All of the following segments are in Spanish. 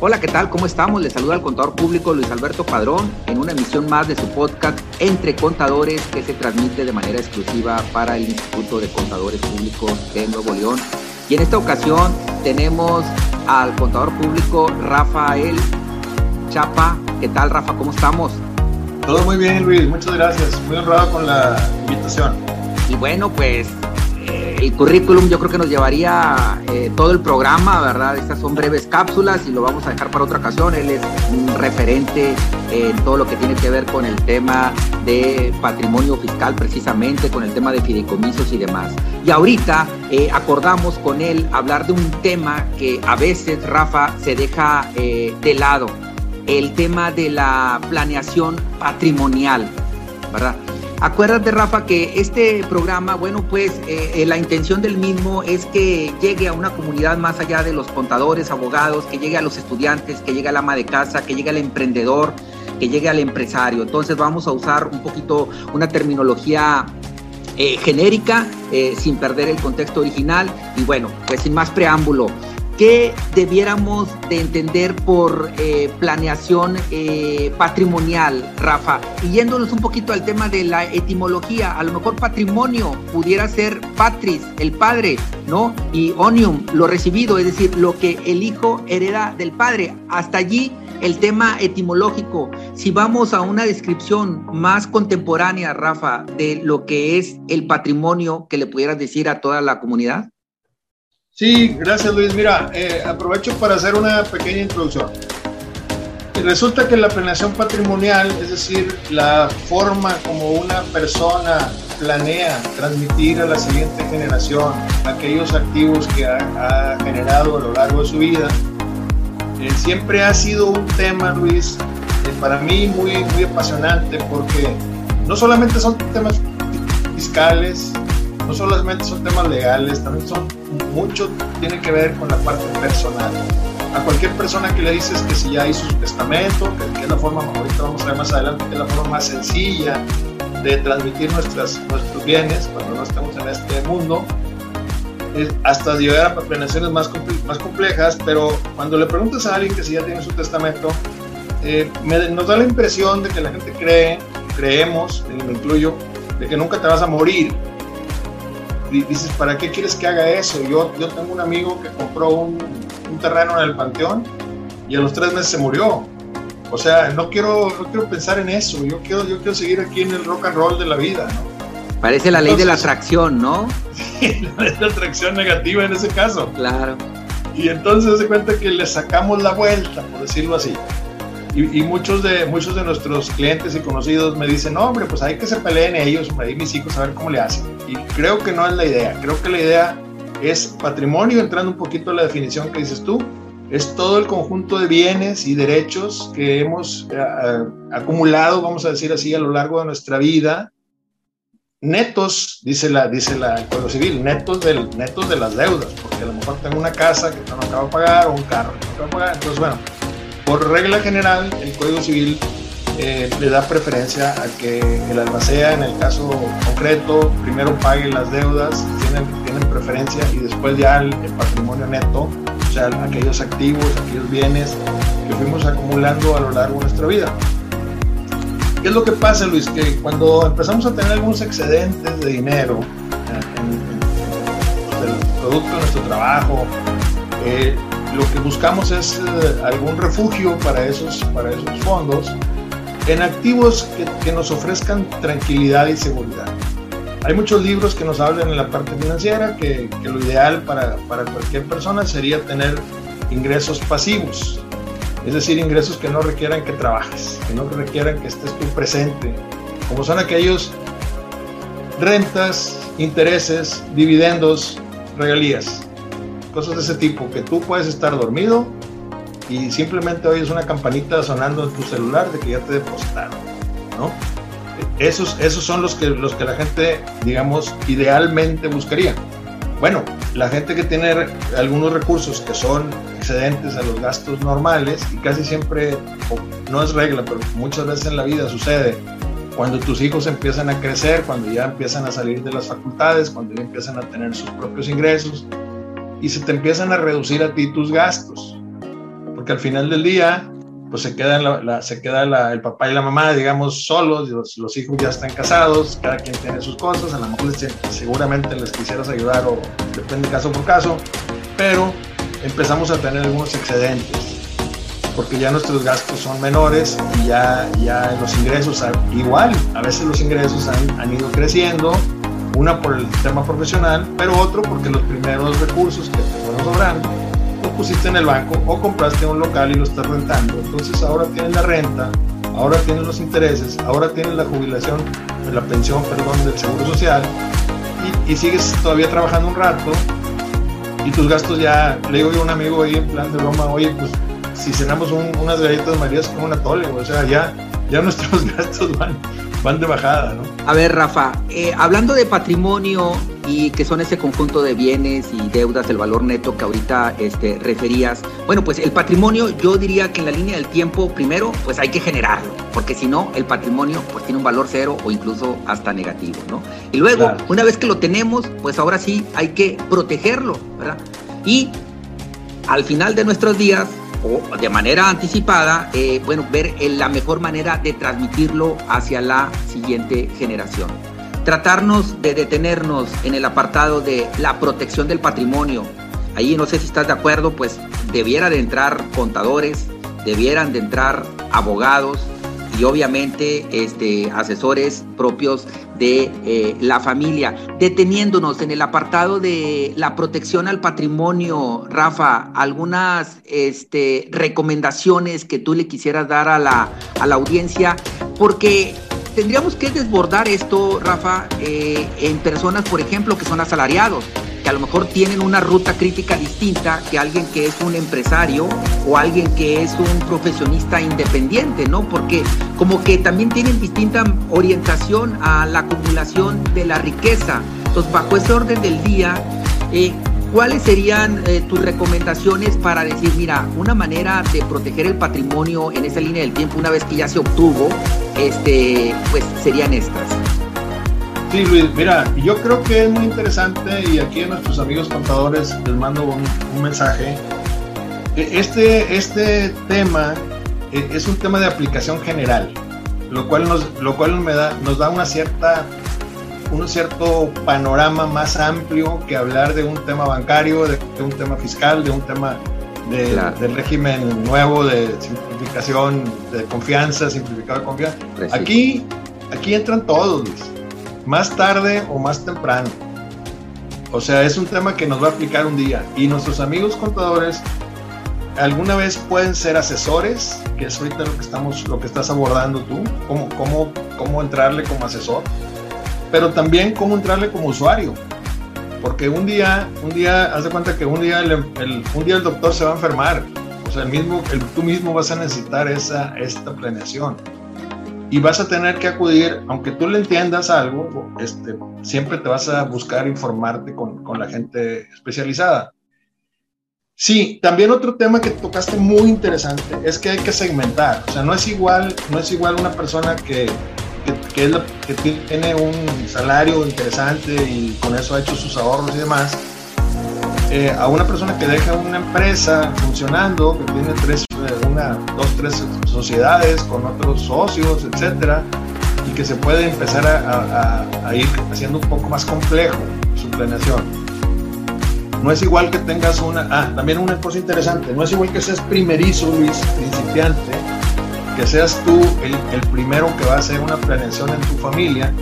Hola, ¿qué tal? ¿Cómo estamos? Les saluda el contador público Luis Alberto Padrón en una emisión más de su podcast Entre Contadores que se transmite de manera exclusiva para el Instituto de Contadores Públicos de Nuevo León. Y en esta ocasión tenemos al contador público Rafael Chapa. ¿Qué tal, Rafa? ¿Cómo estamos? Todo muy bien, Luis. Muchas gracias. Muy honrado con la invitación. Y bueno, pues el currículum yo creo que nos llevaría eh, todo el programa, ¿verdad? Estas son breves cápsulas y lo vamos a dejar para otra ocasión. Él es un referente en todo lo que tiene que ver con el tema de patrimonio fiscal, precisamente con el tema de fideicomisos y demás. Y ahorita eh, acordamos con él hablar de un tema que a veces, Rafa, se deja eh, de lado, el tema de la planeación patrimonial, ¿verdad? Acuérdate, Rafa, que este programa, bueno, pues eh, eh, la intención del mismo es que llegue a una comunidad más allá de los contadores, abogados, que llegue a los estudiantes, que llegue al ama de casa, que llegue al emprendedor, que llegue al empresario. Entonces vamos a usar un poquito una terminología eh, genérica, sin perder el contexto original. Y bueno, pues sin más preámbulo, ¿Qué debiéramos de entender por eh, planeación eh, patrimonial, Rafa? Y yéndonos un poquito al tema de la etimología, a lo mejor patrimonio pudiera ser patris, el padre, ¿no? Y onium, lo recibido, es decir, lo que el hijo hereda del padre. Hasta allí el tema etimológico. Si vamos a una descripción más contemporánea, Rafa, de lo que es el patrimonio que le pudieras decir a toda la comunidad. Sí, gracias Luis. Mira, eh, aprovecho para hacer una pequeña introducción. Resulta que la planeación patrimonial, es decir, la forma como una persona planea transmitir a la siguiente generación aquellos activos que ha, generado a lo largo de su vida, eh, siempre ha sido un tema, Luis, eh, para mí muy, muy apasionante porque no solamente son temas fiscales, no solamente son temas legales, también son mucho, tiene que ver con la parte personal. A cualquier persona que le dices que si ya hizo su testamento, que, es la forma, ahorita vamos a ver más adelante, que es la forma más sencilla de transmitir nuestras, nuestros bienes cuando no estamos en este mundo, hasta llegar a planeaciones más, complejas, pero cuando le preguntas a alguien que si ya tiene su testamento, eh, nos da la impresión de que la gente cree, creemos, y me incluyo, de que nunca te vas a morir, dices, ¿para qué quieres que haga eso? Yo, yo tengo un amigo que compró un, un, terreno en el Panteón y a los tres meses se murió. O sea, no quiero, no quiero pensar en eso, yo quiero, yo quiero seguir aquí en el rock and roll de la vida, ¿no? Parece la ley de la atracción, ¿no? la ley de la atracción negativa en ese caso. Claro. Y entonces se cuenta que le sacamos la vuelta, por decirlo así. Y, muchos, de, muchos de nuestros clientes y conocidos me dicen, no, hombre, pues hay que se peleen ellos, ahí mis hijos, a ver cómo le hacen. Y creo que no es la idea. Creo que la idea es patrimonio, entrando un poquito a la definición que dices tú, es todo el conjunto de bienes y derechos que hemos eh, acumulado, vamos a decir así, a lo largo de nuestra vida, netos, dice la, dice la, el Código Civil, netos, del, netos de las deudas, porque a lo mejor tengo una casa que no acabo de pagar o un carro que no acabo de pagar, entonces bueno, por regla general, el Código Civil eh, le da preferencia a que el albacea, en el caso concreto, primero pague las deudas, tienen, tienen preferencia, y después ya el, patrimonio neto, o sea, aquellos activos, aquellos bienes que fuimos acumulando a lo largo de nuestra vida. ¿Qué es lo que pasa, Luis? Que cuando empezamos a tener algunos excedentes de dinero eh, en, el producto de nuestro trabajo, eh, lo que buscamos es eh, algún refugio para esos, para esos fondos en activos que, nos ofrezcan tranquilidad y seguridad. Hay muchos libros que nos hablan en la parte financiera que, que lo ideal para, para, cualquier persona sería tener ingresos pasivos, es decir, ingresos que no requieran que trabajes, que no requieran que estés tú presente, como son aquellos rentas, intereses, dividendos, regalías cosas de ese tipo, que tú puedes estar dormido y simplemente oyes una campanita sonando en tu celular de que ya te depositaron, ¿no? Esos, esos son los que, los que la gente, digamos, idealmente buscaría. Bueno, la gente que tiene algunos recursos que son excedentes a los gastos normales y casi siempre, no es regla, pero muchas veces en la vida sucede, cuando tus hijos empiezan a crecer, cuando ya empiezan a salir de las facultades, cuando ya empiezan a tener sus propios ingresos, y se te empiezan a reducir a ti tus gastos. porque al final del día, pues se queda, se queda el papá y la mamá, digamos, solos, los, hijos ya están casados, cada quien tiene sus cosas, a lo mejor seguramente les quisieras ayudar o depende caso por caso, pero empezamos a tener algunos excedentes porque ya nuestros gastos son menores y ya, ya los ingresos, igual, a veces los ingresos han, han ido creciendo, una por el tema profesional, pero otro porque los primeros recursos que te fueron sobrando los pusiste en el banco o compraste un local y lo estás rentando. Entonces ahora tienes la renta, ahora tienes los intereses, ahora tienes la jubilación, la pensión, perdón, del seguro social y, sigues todavía trabajando un rato y tus gastos ya, le digo yo a un amigo ahí en plan de broma, oye, pues si cenamos unas galletas marías como una tole, o sea, ya, ya nuestros gastos van, van de bajada, ¿no? A ver, Rafa, eh, hablando de patrimonio y que son ese conjunto de bienes y deudas, el valor neto que ahorita este, referías, bueno, pues el patrimonio yo diría que en la línea del tiempo, primero, pues hay que generarlo, porque si no, el patrimonio pues tiene un valor cero o incluso hasta negativo, ¿no? Y luego, una vez que lo tenemos, pues ahora sí hay que protegerlo, ¿verdad? Y al final de nuestros días, o de manera anticipada, eh, bueno, ver la mejor manera de transmitirlo hacia la siguiente generación. Tratarnos de detenernos en el apartado de la protección del patrimonio. Ahí no sé si estás de acuerdo, pues debiera de entrar contadores, debieran de entrar abogados, y obviamente este, asesores propios de eh, la familia. Deteniéndonos en el apartado de la protección al patrimonio, Rafa, algunas este, recomendaciones que tú le quisieras dar a la, a la audiencia, porque tendríamos que desbordar esto, Rafa, eh, en personas, por ejemplo, que son asalariados a lo mejor tienen una ruta crítica distinta que alguien que es un empresario o alguien que es un profesionista independiente, ¿no? Porque como que también tienen distinta orientación a la acumulación de la riqueza. Entonces, bajo ese orden del día, eh, ¿cuáles serían eh, tus recomendaciones para decir, mira, una manera de proteger el patrimonio en esa línea del tiempo una vez que ya se obtuvo, este, pues serían estas? Sí, Luis, mira, yo creo que es muy interesante y aquí a nuestros amigos contadores les mando un, mensaje. E, este, este tema e, es un tema de aplicación general, lo cual nos, lo cual me da, nos da una cierta, un cierto panorama más amplio que hablar de un tema bancario, de, un tema fiscal, de un tema de, del régimen nuevo de simplificación de confianza, simplificado de confianza. Aquí, aquí entran todos, Luis más tarde o más temprano. O sea, es un tema que nos va a aplicar un día. Y nuestros amigos contadores alguna vez pueden ser asesores, que es ahorita lo que estamos, lo que estás abordando tú, cómo, cómo, cómo entrarle como asesor, pero también cómo entrarle como usuario. Porque un día, un día, haz de cuenta que un día el, un día el doctor se va a enfermar. O sea, el mismo, el, tú mismo vas a necesitar esa, esta planeación y vas a tener que acudir, aunque tú le entiendas algo, este, siempre te vas a buscar informarte con, con, la gente especializada. Sí, también otro tema que tocaste muy interesante es que hay que segmentar, o sea, no es igual, no es igual una persona que, que, que tiene un salario interesante y con eso ha hecho sus ahorros y demás, eh, a una persona que deja una empresa funcionando, que tiene tres, eh, una, dos, tres sociedades con otros socios, etcétera, y que se puede empezar a, ir haciendo un poco más complejo su planeación. No es igual que tengas una. Ah, también una cosa interesante. No es igual que seas primerizo, Luis, principiante, que seas tú el, el primero que va a hacer una planeación en tu familia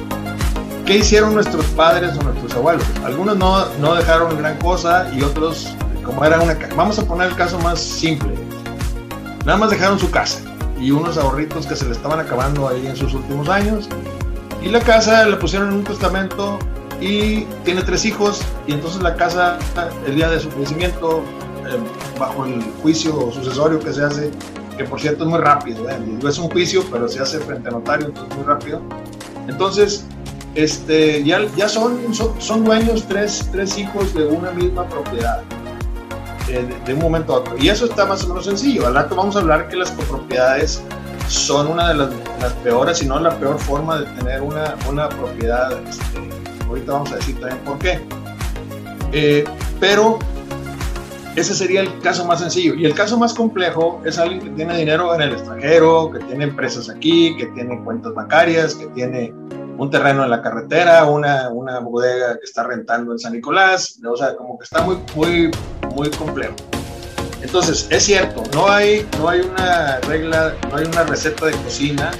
¿Qué hicieron nuestros padres o nuestros abuelos? Algunos no, no dejaron gran cosa y otros, como era una... Vamos a poner el caso más simple. Nada más dejaron su casa y unos ahorritos que se le estaban acabando ahí en sus últimos años. Y la casa la pusieron en un testamento y tiene tres hijos y entonces la casa, el día de su fallecimiento, eh, bajo el juicio sucesorio que se hace, que por cierto es muy rápido, ¿eh? es un juicio, pero se hace frente a notario, entonces muy rápido. Entonces, este, ya, ya son, son, dueños tres, tres, hijos de una misma propiedad, de, un momento a otro. Y eso está más o menos sencillo. Al rato vamos a hablar que las copropiedades son una de las, peores, si no la peor forma de tener una, una propiedad. Este, ahorita vamos a decir también por qué. Eh, pero ese sería el caso más sencillo. Y el caso más complejo es alguien que tiene dinero en el extranjero, que tiene empresas aquí, que tiene cuentas bancarias, que tiene un terreno en la carretera, una, una bodega que está rentando en San Nicolás, o sea, como que está muy, muy, muy complejo. Entonces, es cierto, no hay, no hay una regla, no hay una receta de cocina,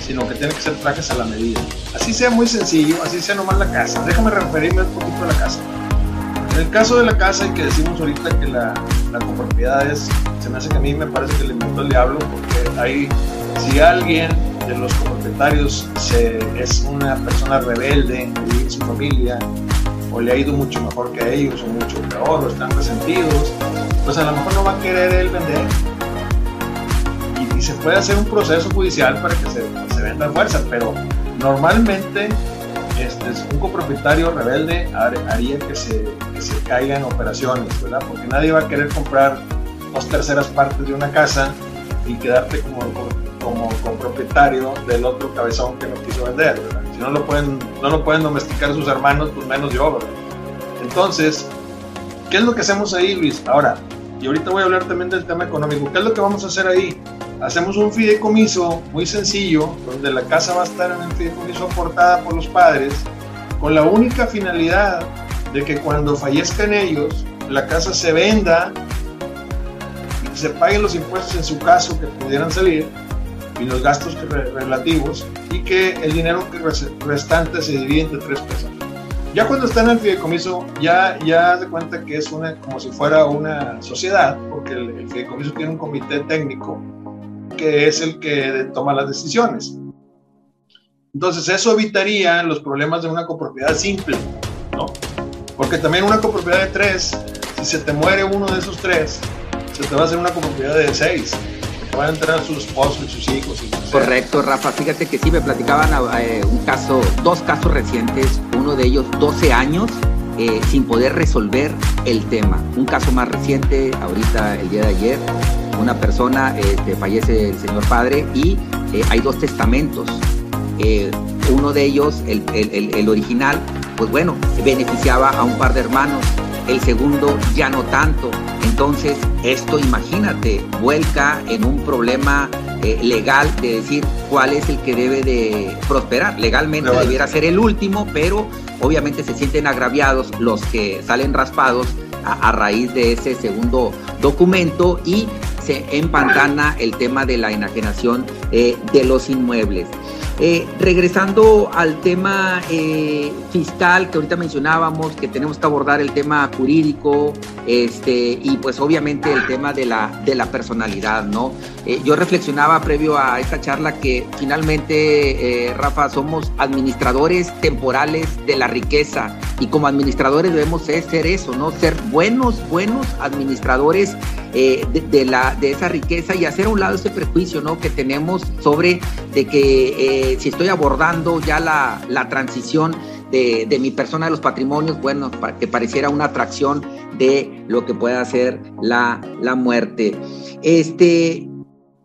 sino que tiene que ser trajes a la medida. Así sea muy sencillo, así sea nomás la casa. Déjame referirme un poquito a la casa. En el caso de la casa, y que decimos ahorita que la, la copropiedad es, se me hace que a mí me parece que le inventó el diablo, porque hay, si alguien de los copropietarios se, es una persona rebelde en su familia, o le ha ido mucho mejor que ellos, o mucho peor, o están resentidos, pues a lo mejor no va a querer él vender. Y, se puede hacer un proceso judicial para que se, se venda fuerza, pero normalmente este, un copropietario rebelde haría que se, que se caiga en operaciones, ¿verdad? Porque nadie va a querer comprar dos terceras partes de una casa y quedarte como, como propietario del otro cabezón que no quiso vender, ¿verdad? Si no lo pueden, no lo pueden domesticar sus hermanos, pues menos yo, ¿verdad? Entonces, ¿qué es lo que hacemos ahí, Luis? Ahora, y ahorita voy a hablar también del tema económico, ¿qué es lo que vamos a hacer ahí? Hacemos un fideicomiso muy sencillo, donde la casa va a estar en el fideicomiso aportada por los padres, con la única finalidad de que cuando fallezcan ellos, la casa se venda y se paguen los impuestos en su caso que pudieran salir y los gastos relativos y que el dinero restante se divide entre tres personas. Ya cuando está en el fideicomiso, ya, ya de cuenta que es una, como si fuera una sociedad, porque el, el fideicomiso tiene un comité técnico que es el que toma las decisiones. Entonces, eso evitaría los problemas de una copropiedad simple, ¿no? Porque también una copropiedad de tres, si se te muere uno de esos tres, se te va a hacer una copropiedad de seis. Van a entrar sus esposos y sus hijos. Correcto, Rafa. Fíjate que sí me platicaban eh, un caso, dos casos recientes, uno de ellos 12 años eh, sin poder resolver el tema. Un caso más reciente, ahorita el día de ayer, una persona, este, fallece el señor padre y eh, hay dos testamentos. Uno de ellos, el, el, original, pues bueno, beneficiaba a un par de hermanos, el segundo ya no tanto. Entonces, esto imagínate, vuelca en un problema eh, legal de decir cuál es el que debe de prosperar. Legalmente debiera ser el último, pero obviamente se sienten agraviados los que salen raspados a, raíz de ese segundo documento y se empantana el tema de la enajenación eh, de los inmuebles. Eh, regresando al tema eh, fiscal que ahorita mencionábamos, que tenemos que abordar el tema jurídico, este, y pues obviamente el tema de la, de la personalidad, ¿no? Yo reflexionaba previo a esta charla que finalmente, Rafa, somos administradores temporales de la riqueza y como administradores debemos ser eso, ¿no? Ser buenos, buenos administradores de, la, de esa riqueza y hacer a un lado ese prejuicio, ¿no? Que tenemos sobre de que eh, si estoy abordando ya la, la transición de, de, mi persona de los patrimonios, bueno, para que pareciera una atracción de lo que pueda ser la, la muerte. Este,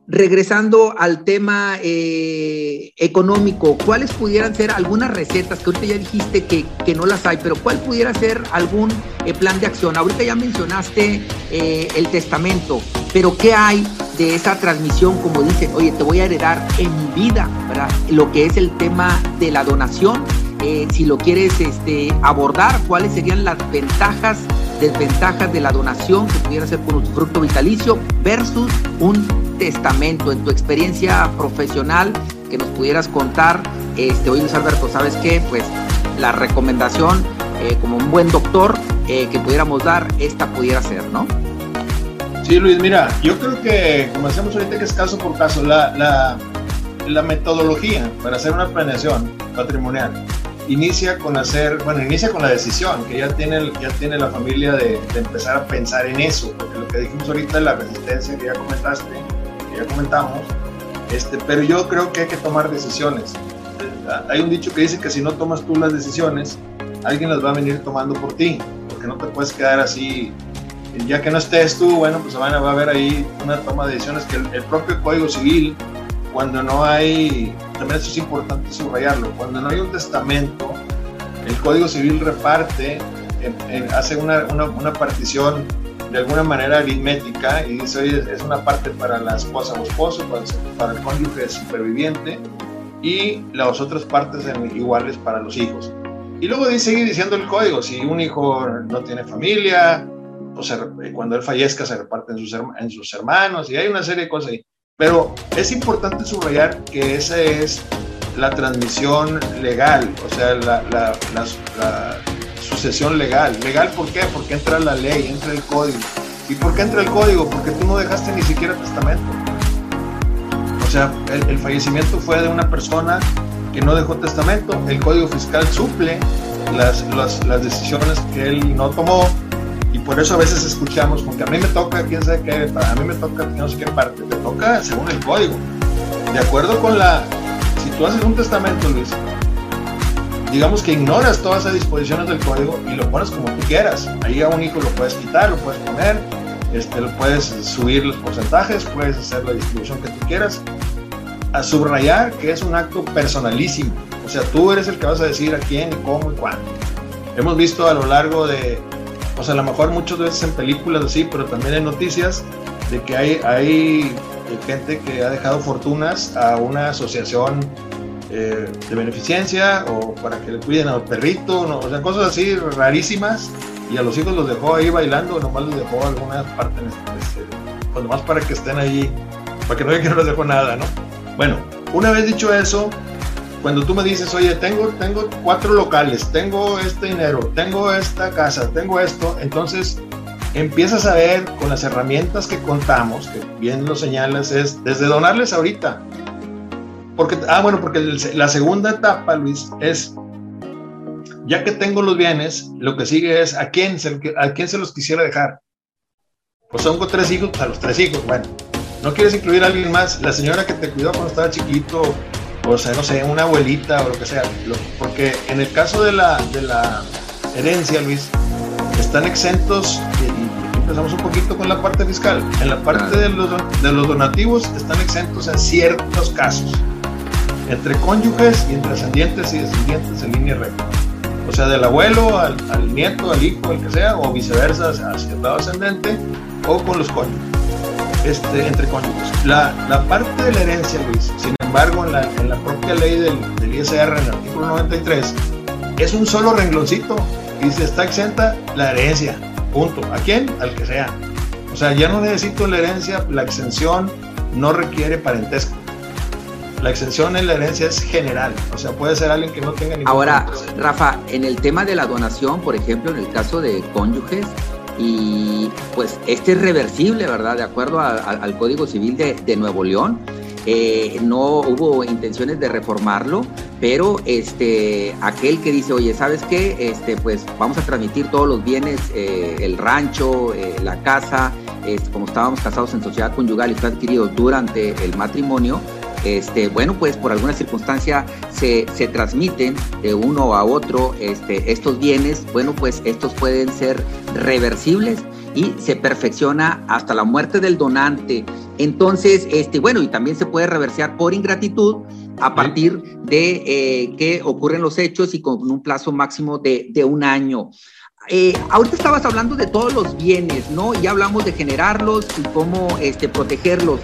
regresando al tema eh, económico, ¿cuáles pudieran ser algunas recetas que ahorita ya dijiste que, que no las hay, pero cuál pudiera ser algún eh, plan de acción? Ahorita ya mencionaste el testamento, pero ¿qué hay de esa transmisión, como dicen, oye, te voy a heredar en vida, ¿verdad? Lo que es el tema de la donación, eh, si lo quieres este, abordar, cuáles serían las ventajas, desventajas de la donación que pudiera ser por un fruto vitalicio versus un testamento. En tu experiencia profesional, que nos pudieras contar, este, oye Luis Alberto, ¿sabes qué? Pues la recomendación, eh, como un buen doctor, eh, que pudiéramos dar, esta pudiera ser, ¿no? Sí, Luis, mira, yo creo que, como decíamos ahorita, que es caso por caso, la, la, la metodología para hacer una planeación patrimonial inicia con hacer, bueno, inicia con la decisión que ya tiene, ya tiene la familia de, empezar a pensar en eso, porque lo que dijimos ahorita, la resistencia que ya comentaste, que ya comentamos, este, pero yo creo que hay que tomar decisiones. Hay un dicho que dice que si no tomas tú las decisiones, alguien las va a venir tomando por ti, porque no te puedes quedar así ya que no estés tú, bueno, pues van a, haber ahí una toma de decisiones que el, propio Código Civil, cuando no hay, también eso es importante subrayarlo, cuando no hay un testamento, el Código Civil reparte, hace una, una, una, partición de alguna manera aritmética y dice, oye, es una parte para la esposa o esposo, para, para el cónyuge superviviente y las otras partes en, iguales para los hijos. Y luego sigue diciendo el código, si un hijo no tiene familia, o sea, cuando él fallezca se reparte en sus, en sus hermanos y hay una serie de cosas ahí. Pero es importante subrayar que esa es la transmisión legal, o sea, la, sucesión legal. ¿Legal por qué? Porque entra la ley, entra el código. ¿Y por qué entra el código? Porque tú no dejaste ni siquiera testamento. O sea, el, fallecimiento fue de una persona que no dejó testamento. El código fiscal suple las, decisiones que él no tomó por eso a veces escuchamos, porque a mí me toca, quién sabe qué, a mí me toca no sé qué parte, te toca según el código. De acuerdo con la, si tú haces un testamento, Luis, digamos que ignoras todas esas disposiciones del código y lo pones como tú quieras. Ahí a un hijo lo puedes quitar, lo puedes poner, este, lo puedes subir los porcentajes, puedes hacer la distribución que tú quieras. A subrayar que es un acto personalísimo. O sea, tú eres el que vas a decir a quién, cómo y cuándo. Hemos visto a lo largo de, o sea, a lo mejor muchas veces en películas así, pero también en noticias, de que hay, hay gente que ha dejado fortunas a una asociación eh, de beneficencia o para que le cuiden al perrito, o sea, cosas así rarísimas. Y a los hijos los dejó ahí bailando, nomás les dejó alguna parte, este, pues nomás para que estén ahí, para que no vean que no les dejó nada, ¿no? Bueno, una vez dicho eso, cuando tú me dices, oye, tengo, tengo cuatro locales, tengo este dinero, tengo esta casa, tengo esto, entonces empiezas a ver con las herramientas que contamos, que bien lo señalas, es desde donarles ahorita. Porque, ah, bueno, porque la segunda etapa, Luis, es, ya que tengo los bienes, lo que sigue es a quién se, a quién se los quisiera dejar. Pues tengo tres hijos, a los tres hijos, bueno. No quieres incluir a alguien más, la señora que te cuidó cuando estaba chiquito, o sea, no sé, una abuelita o lo que sea. porque en el caso de la, de la herencia, Luis, están exentos, y empezamos un poquito con la parte fiscal, en la parte de, los, de los donativos están exentos en ciertos casos, entre cónyuges y entre ascendientes y descendientes en línea recta. O sea, del abuelo al, al nieto, al hijo, el que sea, o viceversa, hacia el lado ascendente, o con los cónyuges, este, entre cónyuges. La, la parte de la herencia, Luis, sin embargo, en la, en la propia ley del, del, ISR, en el artículo 93, es un solo rengloncito y se está exenta la herencia. Punto. ¿A quién? Al que sea. O sea, ya no necesito la herencia, la exención no requiere parentesco. La exención en la herencia es general, o sea, puede ser alguien que no tenga ningún Ahora, Rafa, en el tema de la donación, por ejemplo, en el caso de cónyuges, y pues este es reversible, ¿verdad? De acuerdo al Código Civil de, Nuevo León, eh, no hubo intenciones de reformarlo, pero este, aquel que dice, oye, ¿sabes qué? Este, pues vamos a transmitir todos los bienes, eh, el rancho, eh, la casa, como estábamos casados en sociedad conyugal y fue adquirido durante el matrimonio, este, bueno, pues por alguna circunstancia se, se, transmiten de uno a otro este, estos bienes, bueno, pues estos pueden ser reversibles y se perfecciona hasta la muerte del donante. Entonces, este, bueno, y también se puede reversear por ingratitud a partir de eh, que ocurren los hechos y con un plazo máximo de, de un año. Eh, ahorita estabas hablando de todos los bienes, ¿no? Ya hablamos de generarlos y cómo este, protegerlos.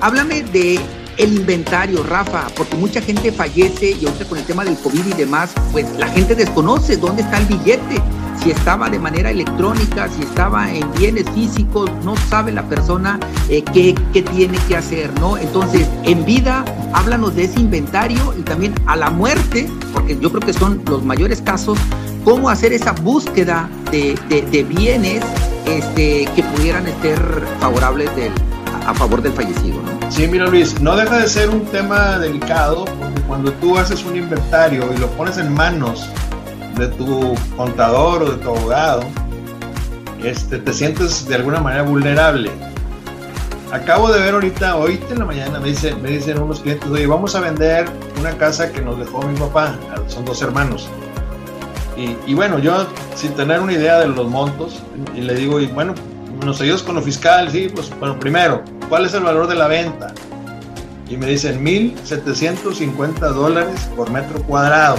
Háblame de el inventario, Rafa, porque mucha gente fallece y ahorita con el tema del COVID y demás, pues la gente desconoce dónde está el billete, si estaba de manera electrónica, si estaba en bienes físicos, no sabe la persona eh, qué, qué, tiene que hacer, ¿no? Entonces, en vida, háblanos de ese inventario y también a la muerte, porque yo creo que son los mayores casos, cómo hacer esa búsqueda de, de, de bienes este, que pudieran estar favorables del, a favor del fallecido, ¿no? Sí, mira Luis, no deja de ser un tema delicado porque cuando tú haces un inventario y lo pones en manos de tu contador o de tu abogado, este, te sientes de alguna manera vulnerable. Acabo de ver ahorita, hoy en la mañana, me dicen, me dicen unos clientes, oye, vamos a vender una casa que nos dejó mi papá, son dos hermanos. Y, y bueno, yo sin tener una idea de los montos, y le digo, y bueno, nos ayudas con lo fiscal, sí, pues bueno, primero, ¿cuál es el valor de la venta? Y me dicen 1.750 dólares por metro cuadrado.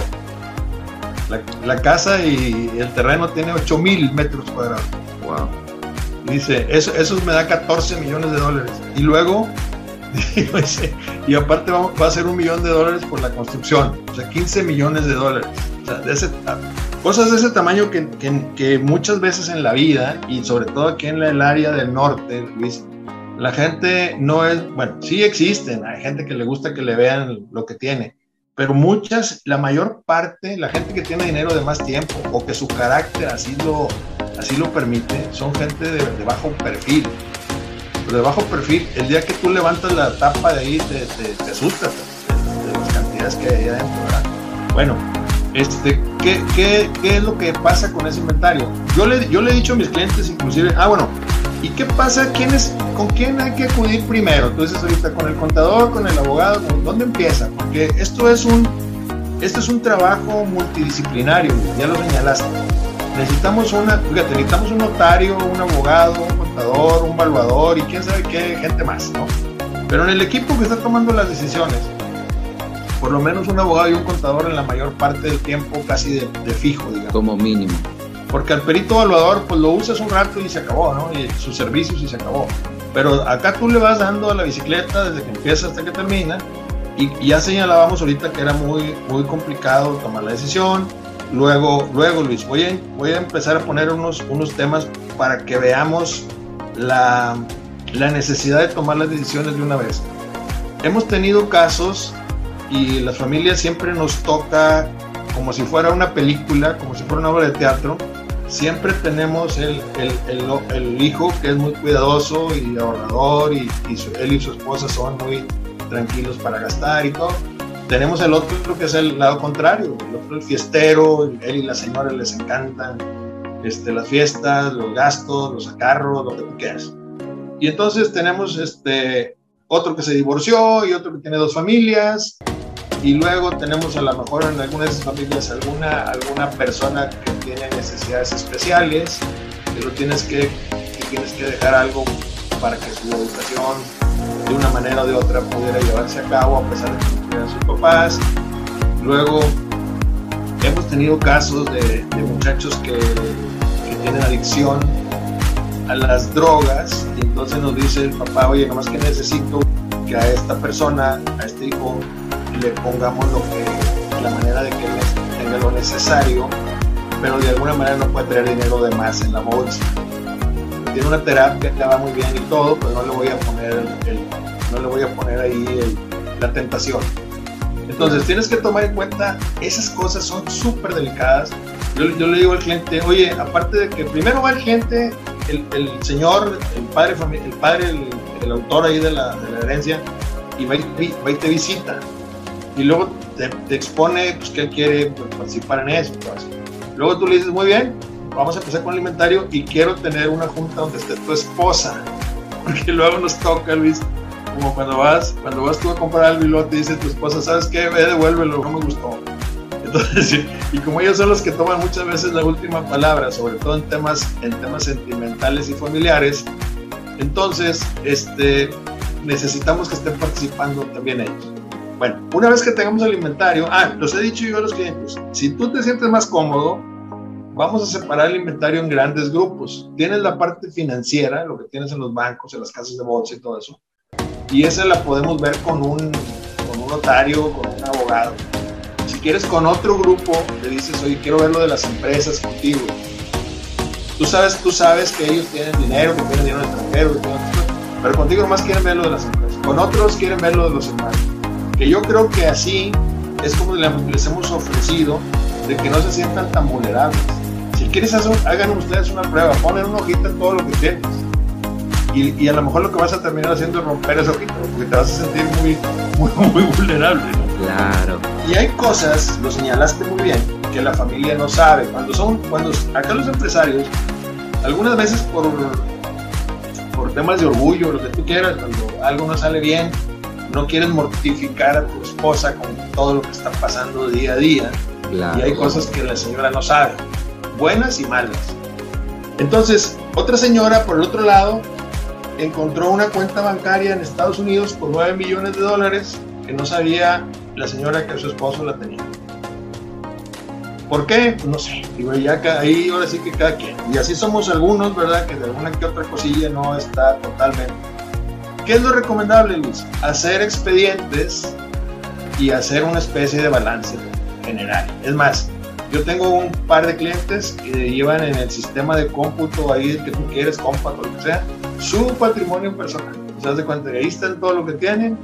La, la, casa y el terreno tiene 8.000 metros cuadrados. Wow. Dice, eso, eso me da 14 millones de dólares. Y luego, y aparte va, va, a ser un millón de dólares por la construcción. O sea, 15 millones de dólares. O sea, de ese, cosas de ese tamaño que, que, que, muchas veces en la vida, y sobre todo aquí en el área del norte, Luis, la gente no es, bueno, sí existen, hay gente que le gusta que le vean lo que tiene, pero muchas, la mayor parte, la gente que tiene dinero de más tiempo o que su carácter así lo, así lo permite, son gente de, bajo perfil. De bajo perfil, el día que tú levantas la tapa de ahí, te, te, asustas de, las cantidades que hay adentro, ¿verdad? Bueno, este, ¿qué, qué, qué es lo que pasa con ese inventario? Yo le, yo le he dicho a mis clientes, inclusive, ah, bueno, ¿Y qué pasa? ¿Quién es, ¿Con quién hay que acudir primero? Tú dices ahorita, ¿con el contador, con el abogado? ¿Dónde empieza? Porque esto es un, esto es un trabajo multidisciplinario, ya lo señalaste. Necesitamos, una, fíjate, necesitamos un notario, un abogado, un contador, un evaluador y quién sabe qué gente más, ¿no? Pero en el equipo que está tomando las decisiones, por lo menos un abogado y un contador en la mayor parte del tiempo casi de, de fijo, digamos. Como mínimo porque al perito evaluador pues lo usas un rato y se acabó, ¿no? Y sus servicios y se acabó. Pero acá tú le vas dando a la bicicleta desde que empieza hasta que termina y, y ya señalábamos ahorita que era muy, muy complicado tomar la decisión. Luego, luego Luis, voy a, voy a empezar a poner unos, unos temas para que veamos la, la necesidad de tomar las decisiones de una vez. Hemos tenido casos y las familias siempre nos toca como si fuera una película, como si fuera una obra de teatro, siempre tenemos el, el, el, hijo que es muy cuidadoso y ahorrador y, él y su esposa son muy tranquilos para gastar y todo. Tenemos el otro que es el lado contrario, el otro el fiestero, él y la señora les encantan este, las fiestas, los gastos, los acarros, lo que tú quieras. Y entonces tenemos este, otro que se divorció y otro que tiene dos familias y luego tenemos a lo mejor en algunas familias alguna, alguna persona que tiene necesidades especiales, lo tienes que, tienes que dejar algo para que su educación de una manera o de otra pudiera llevarse a cabo a pesar de que no tuvieran sus papás. Luego hemos tenido casos de, de muchachos que, que tienen adicción a las drogas y entonces nos dice el papá, oye, nomás que necesito que a esta persona, a este hijo, le pongamos lo que, la manera de que tenga lo necesario, pero de alguna manera no puede traer dinero de más en la bolsa. Tiene una terapia que va muy bien y todo, pero no le voy a poner, el, no le voy a poner ahí la tentación. Entonces tienes que tomar en cuenta, esas cosas son súper delicadas. Yo, le digo al cliente, oye, aparte de que primero va el cliente, el, señor, el padre, el, padre el, autor ahí de la, de la herencia, y va y, va y te visita y luego te, expone pues, que él quiere pues, participar en eso. Pues. Luego tú le dices, muy bien, vamos a empezar con el inventario y quiero tener una junta donde esté tu esposa, porque luego nos toca, Luis, como cuando vas, cuando vas tú a comprar algo y luego te dice tu esposa, ¿sabes qué? Ve, devuélvelo, no me gustó. Entonces, y como ellos son los que toman muchas veces la última palabra, sobre todo en temas, en temas sentimentales y familiares, entonces este, necesitamos que estén participando también ellos. Bueno, una vez que tengamos el inventario, ah, los he dicho yo a los clientes, si tú te sientes más cómodo, vamos a separar el inventario en grandes grupos. Tienes la parte financiera, lo que tienes en los bancos, en las casas de bolsa y todo eso, y esa la podemos ver con un, notario, con un abogado. Si quieres con otro grupo, le dices, oye, quiero ver lo de las empresas contigo. Tú sabes, tú sabes que ellos tienen dinero, que tienen dinero extranjero, pero contigo nomás quieren ver lo de las empresas. Con otros quieren ver lo de los hermanos que yo creo que así es como les hemos ofrecido de que no se sientan tan vulnerables. Si quieres, hagan ustedes una prueba, ponen una hojita en todo lo que tienes. Y, y, a lo mejor lo que vas a terminar haciendo es romper esa hojita, porque te vas a sentir muy, muy, muy vulnerable. ¿no? Claro. Y hay cosas, lo señalaste muy bien, que la familia no sabe. Cuando son, cuando acá los empresarios, algunas veces por, por temas de orgullo, lo que tú quieras, cuando algo no sale bien, no quieres mortificar a tu esposa con todo lo que está pasando día a día. Claro. Y hay cosas que la señora no sabe, buenas y malas. Entonces, otra señora, por el otro lado, encontró una cuenta bancaria en Estados Unidos con 9 millones de dólares que no sabía la señora que su esposo la tenía. ¿Por qué? Pues no sé. Digo, ya ahí ahora sí que cada quien. Y así somos algunos, ¿verdad? Que de alguna que otra cosilla no está totalmente. ¿Qué es lo recomendable, Luis? Hacer expedientes y hacer una especie de balance general. Es más, yo tengo un par de clientes que llevan en el sistema de cómputo ahí que tú quieres, cómputo, lo que sea, su patrimonio personal. O sea, cuenta ahí están todo lo que tienen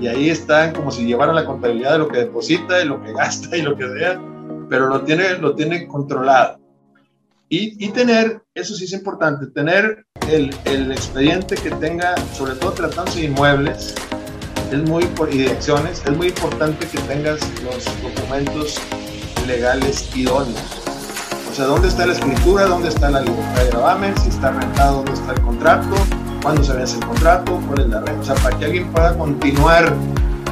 y ahí están como si llevaran la contabilidad de lo que deposita y lo que gasta y lo que sea, pero lo tiene, lo tiene controlado. Y, y tener, eso sí es importante, tener el, el, expediente que tenga, sobre todo tratándose de inmuebles, es muy, y de acciones, es muy importante que tengas los documentos legales idóneos. O sea, ¿dónde está la escritura? ¿Dónde está la libertad de gravamen? Si está rentado, ¿dónde está el contrato? ¿Cuándo se vence el contrato? ¿Cuál es la renta? O sea, para que alguien pueda continuar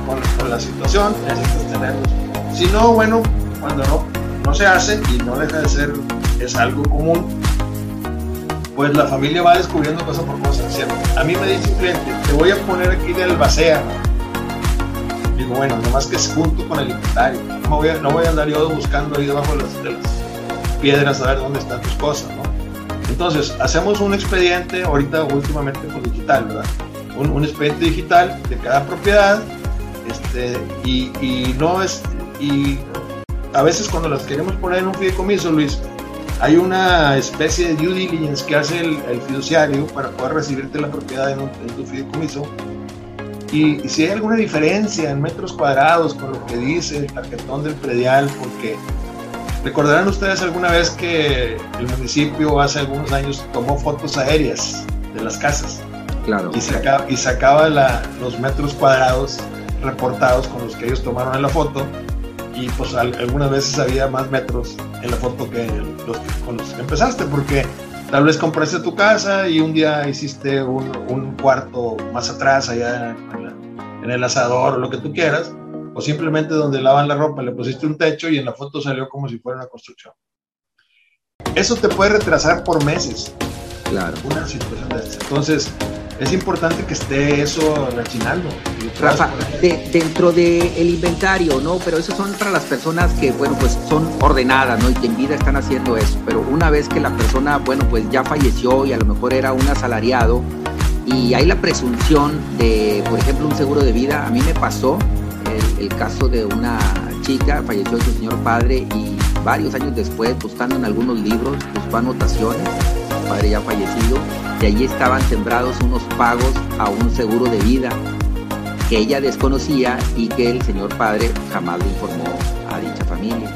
con, con la situación, necesitas tenerlos. Si no, bueno, cuando no, no se hace y no deja de ser, es algo común, pues la familia va descubriendo cosa por cosa, ¿cierto? A mí me dice un cliente, te voy a poner aquí de albacea. Digo, bueno, nomás que es junto con el inventario. No voy a, no voy a andar yo buscando ahí debajo de las, piedras a ver dónde están tus cosas. Entonces, hacemos un expediente, ahorita últimamente pues digital, ¿verdad? Un, un expediente digital de cada propiedad, este, y, y, no es, y a veces cuando las queremos poner en un fideicomiso, Luis, hay una especie de due diligence que hace el, el fiduciario para poder recibirte la propiedad en, un, en tu fideicomiso. Y, y, si hay alguna diferencia en metros cuadrados con lo que dice el tarjetón del predial, porque recordarán ustedes alguna vez que el municipio hace algunos años tomó fotos aéreas de las casas. Claro. Y sacaba, y sacaba la, los metros cuadrados reportados con los que ellos tomaron en la foto y pues algunas veces había más metros en la foto que los con los que empezaste, porque tal vez compraste tu casa y un día hiciste un, un cuarto más atrás, allá en, la, en, el asador o lo que tú quieras, o simplemente donde lavan la ropa le pusiste un techo y en la foto salió como si fuera una construcción. Eso te puede retrasar por meses. Claro. Una situación de esta. Entonces, es importante que esté eso rechinando. Rafa, de, dentro del el inventario, ¿no? Pero eso son para las personas que, bueno, pues son ordenadas, ¿no? Y que en vida están haciendo eso. Pero una vez que la persona, bueno, pues ya falleció y a lo mejor era un asalariado y hay la presunción de, por ejemplo, un seguro de vida, a mí me pasó el, el caso de una chica, falleció su señor padre y varios años después, buscando en algunos libros, buscó anotaciones, su padre ya fallecido, y allí estaban sembrados unos pagos a un seguro de vida que ella desconocía y que el señor padre jamás le informó a dicha familia.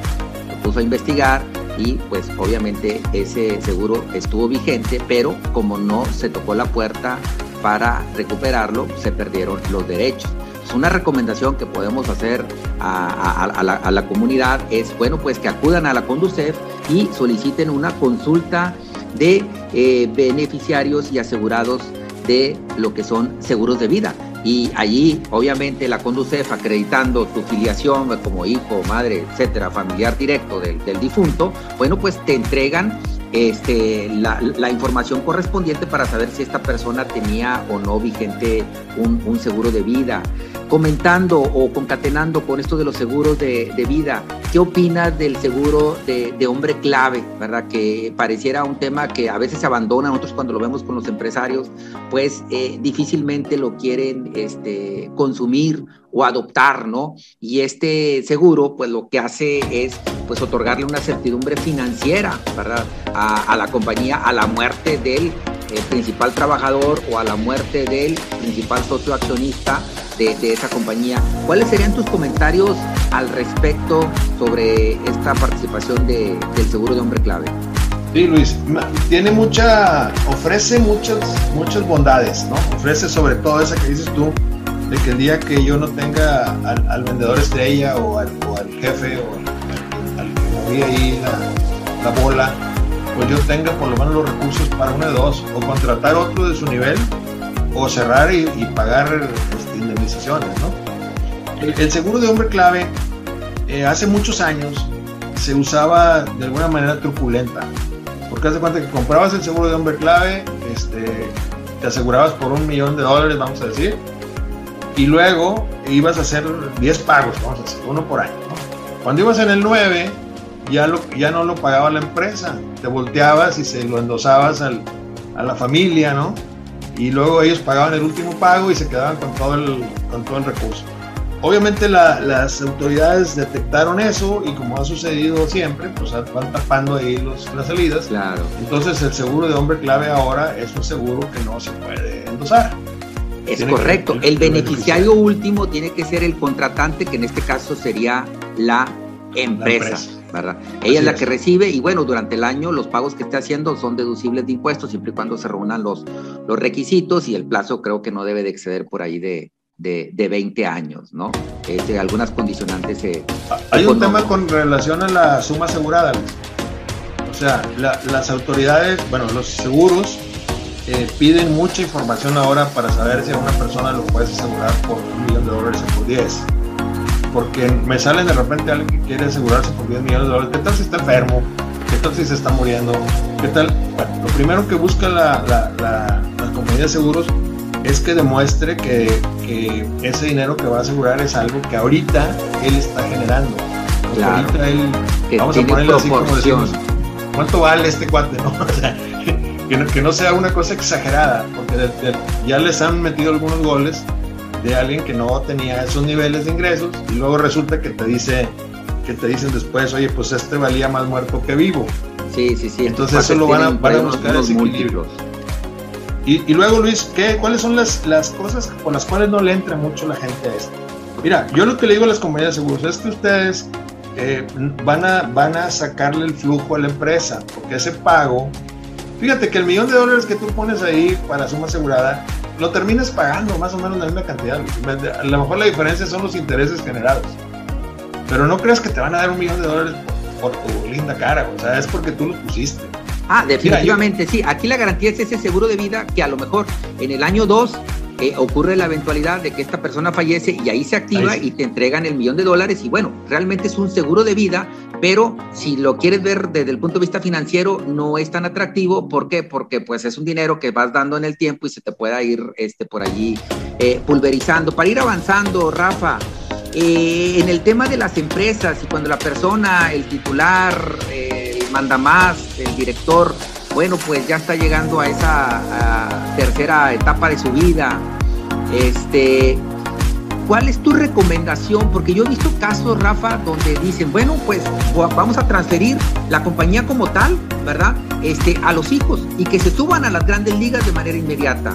Lo puso a investigar y pues obviamente ese seguro estuvo vigente, pero como no se tocó la puerta para recuperarlo, se perdieron los derechos. Es una recomendación que podemos hacer a, la, a la comunidad es, bueno, pues que acudan a la Conducef y soliciten una consulta de eh, beneficiarios y asegurados de lo que son seguros de vida. Y allí, obviamente, la Conducef acreditando tu filiación como hijo, madre, etcétera, familiar directo del, del difunto, bueno, pues te entregan este, la, información correspondiente para saber si esta persona tenía o no vigente un, seguro de vida. Comentando o concatenando con esto de los seguros de, vida, ¿qué opinas del seguro de, de, hombre clave? ¿Verdad? Que pareciera un tema que a veces se abandona, nosotros cuando lo vemos con los empresarios, pues eh, difícilmente lo quieren este, consumir o adoptar, ¿no? Y este seguro, pues lo que hace es, pues, otorgarle una certidumbre financiera, ¿verdad? A, la compañía, a la muerte del eh, principal trabajador o a la muerte del principal socio accionista de, de, esa compañía. ¿Cuáles serían tus comentarios al respecto sobre esta participación de, del seguro de hombre clave? Sí, Luis, tiene mucha, ofrece muchas, muchas bondades, ¿no? Ofrece sobre todo esa que dices tú, de que el día que yo no tenga al, al vendedor estrella o al, o al jefe o al, que moví ahí la, la, bola, pues yo tenga por lo menos los recursos para uno de dos, o contratar otro de su nivel, o cerrar y, pagar este, indemnizaciones. El, seguro de hombre clave, eh, hace muchos años, se usaba de alguna manera truculenta, porque haz de cuenta que comprabas el seguro de hombre clave, este, te asegurabas por un millón de dólares, vamos a decir, y luego ibas a hacer 10 pagos, vamos a hacer, uno por año. ¿no? Cuando ibas en el 9, ya, lo, ya no lo pagaba la empresa, te volteabas y se lo endosabas al, a la familia, ¿no? Y luego ellos pagaban el último pago y se quedaban con todo el, con todo el recurso. Obviamente las autoridades detectaron eso y como ha sucedido siempre, pues van tapando ahí los, las salidas. Claro. Entonces el seguro de hombre clave ahora es un seguro que no se puede endosar. Es correcto. el, beneficiario último tiene que ser el contratante, que en este caso sería la empresa. ¿verdad? Ella es la que recibe y bueno, durante el año los pagos que esté haciendo son deducibles de impuestos siempre y cuando se reúnan los, los requisitos y el plazo creo que no debe de exceder por ahí de, de, de 20 años, ¿no? Este, algunas condicionantes se... Hay un tema con relación a la suma asegurada. O sea, las autoridades, bueno, los seguros eh, piden mucha información ahora para saber si a una persona lo puedes asegurar por un millón de dólares o por 10. Porque me salen de repente alguien que quiere asegurarse por 10 millones de dólares. ¿Qué tal si está enfermo? ¿Qué tal si se está muriendo? ¿Qué tal? Bueno, lo primero que busca la, la, la, la compañía de seguros es que demuestre que, que, ese dinero que va a asegurar es algo que ahorita él está generando. Claro. Ahorita él, vamos a ponerle así como decimos, ¿cuánto vale este cuate? No? O sea, que, no, que, no, sea una cosa exagerada, porque de, de, ya les han metido algunos goles de alguien que no tenía esos niveles de ingresos y luego resulta que te dice que te dicen después, oye, pues este valía más muerto que vivo. Sí, sí, sí. Entonces eso lo van a, van a buscar ese equilibrio. Y, y, luego, Luis, ¿qué, ¿cuáles son las, las cosas con las cuales no le entra mucho la gente a esto? Mira, yo lo que le digo a las compañías de seguros es que ustedes eh, van, a, van a sacarle el flujo a la empresa, porque ese pago, fíjate que el millón de dólares que tú pones ahí para suma asegurada, lo terminas pagando más o menos la misma cantidad. A lo mejor la diferencia son los intereses generados. Pero no creas que te van a dar un millón de dólares por, por tu linda cara, o sea, es porque tú los pusiste. Ah, definitivamente, Mira, yo... sí. Aquí la garantía es ese seguro de vida que a lo mejor en el año 2 eh, ocurre la eventualidad de que esta persona fallece y ahí se activa ahí sí. y te entregan el millón de dólares y bueno, realmente es un seguro de vida, pero si lo quieres ver desde el punto de vista financiero no es tan atractivo, ¿por qué? Porque pues es un dinero que vas dando en el tiempo y se te pueda ir este, por allí eh, pulverizando. Para ir avanzando, Rafa, eh, en el tema de las empresas y cuando la persona, el titular, eh, manda más, el director, bueno, pues ya está llegando a esa tercera etapa de su vida. Este, ¿cuál es tu recomendación? Porque yo he visto casos, Rafa, donde dicen, bueno, pues vamos a transferir la compañía como tal, ¿verdad? Este, a los hijos y que se suban a las grandes ligas de manera inmediata.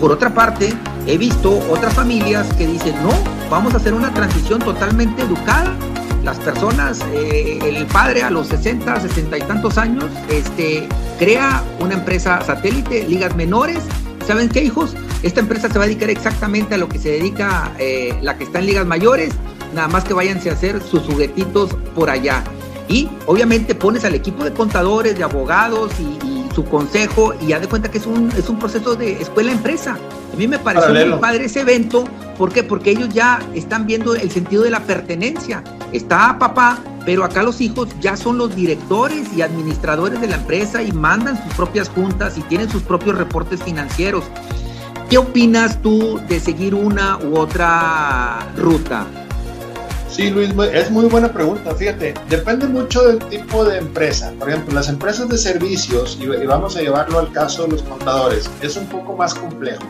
Por otra parte, he visto otras familias que dicen, no, vamos a hacer una transición totalmente educada las personas, eh, el padre a los 60, 60 y tantos años, este, crea una empresa satélite, ligas menores. ¿Saben qué, hijos? Esta empresa se va a dedicar exactamente a lo que se dedica eh, la que está en ligas mayores, nada más que váyanse a hacer sus juguetitos por allá. Y obviamente pones al equipo de contadores, de abogados y, y su consejo y ya de cuenta que es un, es un proceso de escuela-empresa. A mí me pareció Paralelo. muy padre ese evento. ¿Por qué? Porque ellos ya están viendo el sentido de la pertenencia. Está papá, pero acá los hijos ya son los directores y administradores de la empresa y mandan sus propias juntas y tienen sus propios reportes financieros. ¿Qué opinas tú de seguir una u otra ruta? Sí, Luis, es muy buena pregunta. Fíjate, depende mucho del tipo de empresa. Por ejemplo, las empresas de servicios, y vamos a llevarlo al caso de los contadores, es un poco más complejo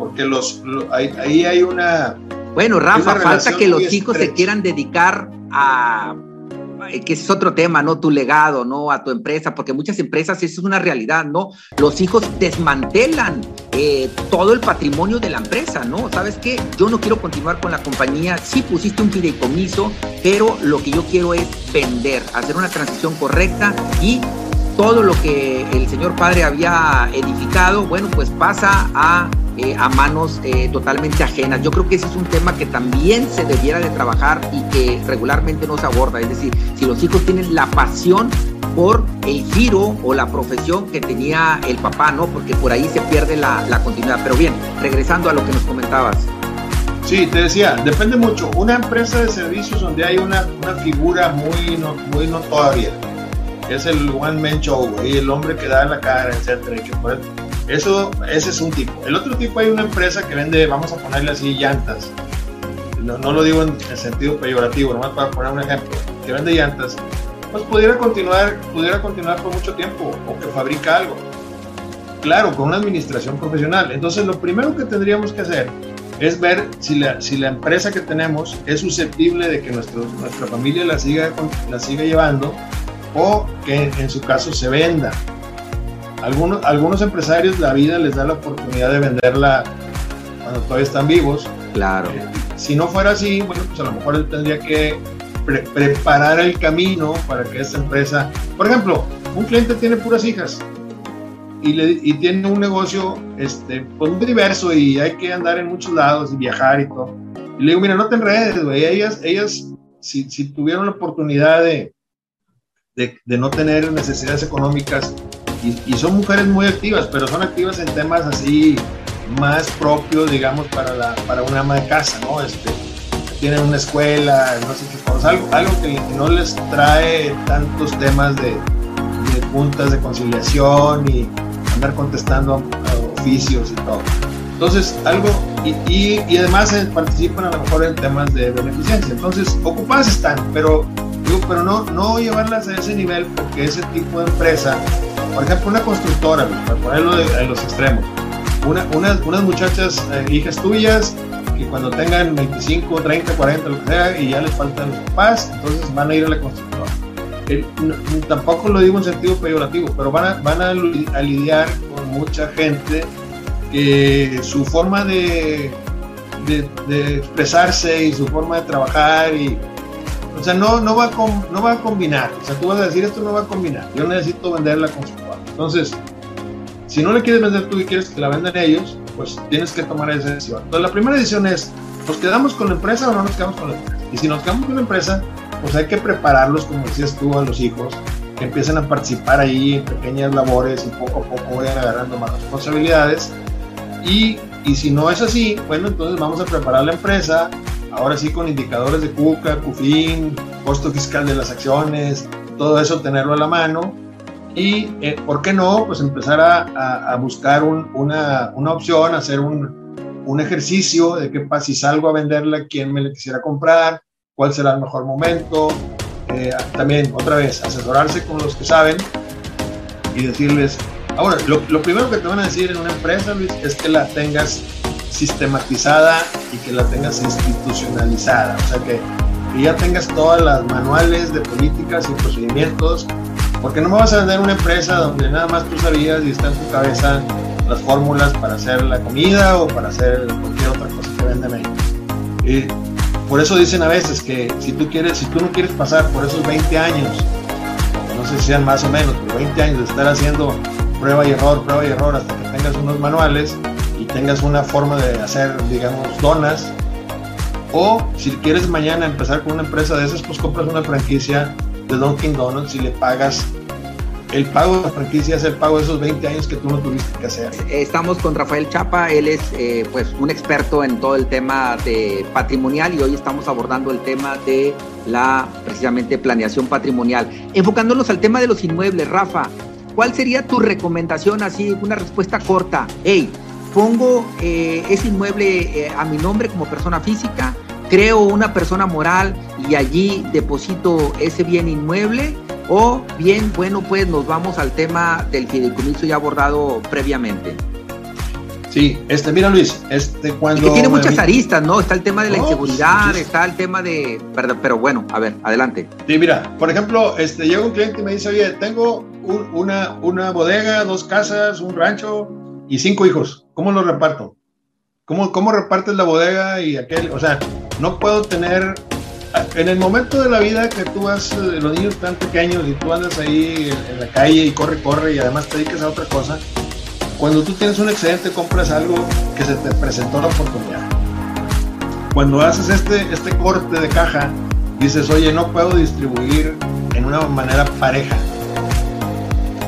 porque los, ahí, ahí hay una... Bueno, Rafa, una falta que los chicos estrecha. se quieran dedicar a que es otro tema, ¿no? Tu legado, ¿no? A tu empresa, porque muchas empresas eso es una realidad, ¿no? Los hijos desmantelan eh, todo el patrimonio de la empresa, ¿no? ¿Sabes qué? Yo no quiero continuar con la compañía, sí pusiste un fideicomiso, pero lo que yo quiero es vender, hacer una transición correcta y todo lo que el señor padre había edificado, bueno, pues pasa a eh, a manos eh, totalmente ajenas. Yo creo que ese es un tema que también se debiera de trabajar y que regularmente no se aborda. Es decir, si los hijos tienen la pasión por el giro o la profesión que tenía el papá, ¿no? Porque por ahí se pierde la, la continuidad. Pero bien, regresando a lo que nos comentabas. Sí, te decía, depende mucho. Una empresa de servicios donde hay una, una figura muy, no, muy notoria, es el one man y el hombre que da la cara, etcétera, y que por eso, ese es un tipo. El otro tipo hay una empresa que vende, vamos a ponerle así, llantas. No, no lo digo en sentido peyorativo, nomás para poner un ejemplo. Que vende llantas. pues pudiera continuar, pudiera continuar por mucho tiempo o que fabrica algo. Claro, con una administración profesional. Entonces, lo primero que tendríamos que hacer es ver si la, si la empresa que tenemos es susceptible de que nuestro, nuestra familia la siga, la siga llevando o que en su caso se venda. Algunos, algunos empresarios la vida les da la oportunidad de venderla cuando todavía están vivos. Claro. Eh, si no fuera así, bueno, pues a lo mejor él tendría que preparar el camino para que esta empresa, por ejemplo, un cliente tiene puras hijas y, le, y tiene un negocio este, pues muy diverso y hay que andar en muchos lados y viajar y todo. Y le digo, mira, no te enredes, güey. Ellas, ellas si, si tuvieron la oportunidad de, de, de, no tener necesidades económicas y, y, son mujeres muy activas, pero son activas en temas así más propios, digamos, para, la, para una ama de casa, ¿no? Este, tienen una escuela, no sé qué cosas, algo, algo que no les trae tantos temas de, de puntas de conciliación y andar contestando a, oficios y todo. Entonces, algo, y, y, y, además participan a lo mejor en temas de beneficencia. Entonces, ocupadas están, pero, digo, pero no, no llevarlas a ese nivel porque ese tipo de empresa, por ejemplo, una constructora, para ponerlo en los extremos, una, unas, unas muchachas, eh, hijas tuyas, que cuando tengan 25, 30, 40, lo que sea, y ya les faltan los papás, entonces van a ir a la constructora. El, no, tampoco lo digo en sentido peyorativo, pero van a, van a, a lidiar con mucha gente que su forma de, de, de, expresarse y su forma de trabajar y o sea no, no, va a com, no va a combinar. O sea tú vas a decir esto no va a combinar. Yo necesito vender la constructora entonces si no le quieres vender tú y quieres que la vendan ellos pues tienes que tomar esa decisión entonces la primera decisión es nos quedamos con la empresa o no nos quedamos con la empresa y si nos quedamos con la empresa pues hay que prepararlos como decías tú a los hijos que empiecen a participar ahí en pequeñas labores y poco a poco vayan agarrando más responsabilidades y, y, si no es así, bueno, entonces vamos a preparar la empresa, ahora sí con indicadores de CUCA, CUFIN, costo fiscal de las acciones, todo eso tenerlo a la mano. Y, eh, ¿por qué no? Pues empezar a, a, a buscar un, una, una, opción, hacer un, un, ejercicio de qué pasa si salgo a venderla, quién me la quisiera comprar, cuál será el mejor momento. Eh, también, otra vez, asesorarse con los que saben y decirles, Ahora, lo, lo, primero que te van a decir en una empresa, Luis, es que la tengas sistematizada y que la tengas institucionalizada. O sea, que, que ya tengas todas las manuales de políticas y procedimientos, porque no me vas a vender una empresa donde nada más tú sabías y está en tu cabeza las fórmulas para hacer la comida o para hacer cualquier otra cosa que venden ahí. Y por eso dicen a veces que si tú, quieres, si tú no quieres pasar por esos 20 años, no sé si sean más o menos, pero 20 años de estar haciendo prueba y error, prueba y error, hasta que tengas unos manuales y tengas una forma de hacer, digamos, donas. O si quieres mañana empezar con una empresa de esas, pues compras una franquicia de Dunkin' Donuts y le pagas el pago de la franquicia es el pago de esos 20 años que tú no tuviste que hacer. Estamos con Rafael Chapa, él es eh, pues un experto en todo el tema de patrimonial y hoy estamos abordando el tema de la precisamente planeación patrimonial. Enfocándonos al tema de los inmuebles, Rafa, ¿cuál sería tu recomendación así, una respuesta corta? Hey, pongo eh, ese inmueble eh, a mi nombre como persona física, creo una persona moral y allí deposito ese bien inmueble o bien, bueno, pues nos vamos al tema del fideicomiso ya abordado previamente. Sí, este, mira Luis, este cuando... Que tiene muchas aristas, ¿no? Está el tema de la no, inseguridad, pues, está el tema de... Pero, pero, bueno, a ver, adelante. Sí, mira, por ejemplo, este, llega un cliente y me dice, oye, tengo un, una, una bodega, dos casas, un rancho y cinco hijos. ¿Cómo los reparto? ¿Cómo, ¿Cómo repartes la bodega y aquel? O sea, no puedo tener en el momento de la vida que tú vas, los niños tan pequeños y tú andas ahí en, la calle y corre, corre y además te dedicas a otra cosa, cuando tú tienes un excedente compras algo que se te presentó la oportunidad. Cuando haces este, este corte de caja, dices, oye, no puedo distribuir en una manera pareja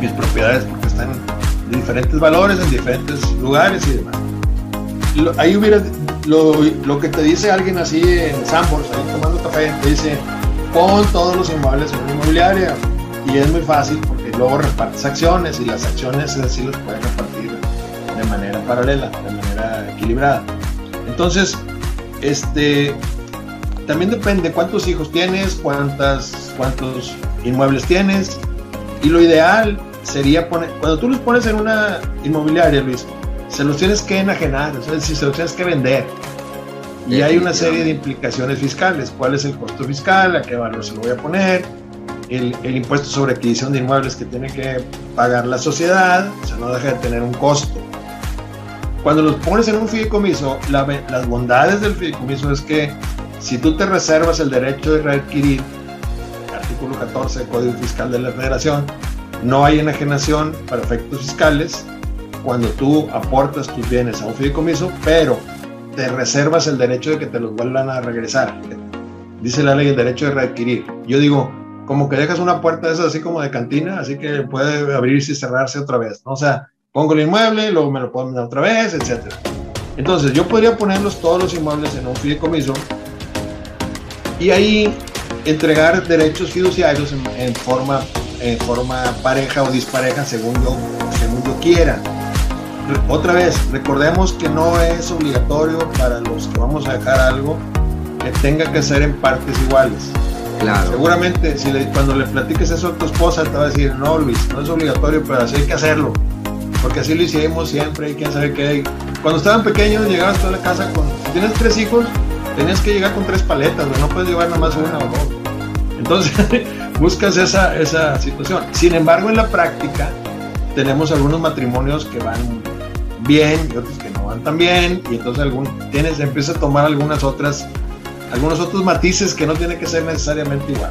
mis propiedades porque están en diferentes valores, en diferentes lugares y demás. Ahí hubiera lo, lo, que te dice alguien así en Sambors, ahí tomando café, te dice, pon todos los inmuebles en una inmobiliaria. Y es muy fácil porque luego repartes acciones y las acciones así los puedes repartir de manera paralela, de manera equilibrada. Entonces, este, también depende cuántos hijos tienes, cuántas, cuántos inmuebles tienes. Y lo ideal sería poner, cuando tú los pones en una inmobiliaria, Luis, se los tienes que enajenar, es decir, se los tienes que vender. Y hay una serie de implicaciones fiscales. ¿Cuál es el costo fiscal? ¿A qué valor se lo voy a poner? El, el, impuesto sobre adquisición de inmuebles que tiene que pagar la sociedad, o sea, no deja de tener un costo. Cuando los pones en un fideicomiso, la, las bondades del fideicomiso es que si tú te reservas el derecho de readquirir, artículo 14 del Código Fiscal de la Federación, no hay enajenación para efectos fiscales cuando tú aportas tus bienes a un fideicomiso, pero te reservas el derecho de que te los vuelvan a regresar. Dice la ley el derecho de readquirir. Yo digo, como que dejas una puerta esa así como de cantina, así que puede abrirse y cerrarse otra vez. ¿no? O sea, pongo el inmueble, luego me lo vender otra vez, etc. Entonces, yo podría ponerlos todos los inmuebles en un fideicomiso y ahí entregar derechos fiduciarios en, forma, en forma pareja o dispareja según yo, según yo quiera. Otra vez, recordemos que no es obligatorio para los que vamos a dejar algo que tenga que ser en partes iguales. Claro. Seguramente, si cuando le platiques eso a tu esposa, te va a decir, no, Luis, no es obligatorio, pero así hay que hacerlo. Porque así lo hicimos siempre, hay que saber qué hay. Cuando estaban pequeños, llegabas a la casa con. Si tienes tres hijos, tenías que llegar con tres paletas, no puedes llevar nada más una o dos. Entonces, buscas esa, esa situación. Sin embargo, en la práctica, tenemos algunos matrimonios que van bien y otros que no van tan bien, y entonces algún, tienes, empieza a tomar algunas otras, algunos otros matices que no tienen que ser necesariamente igual.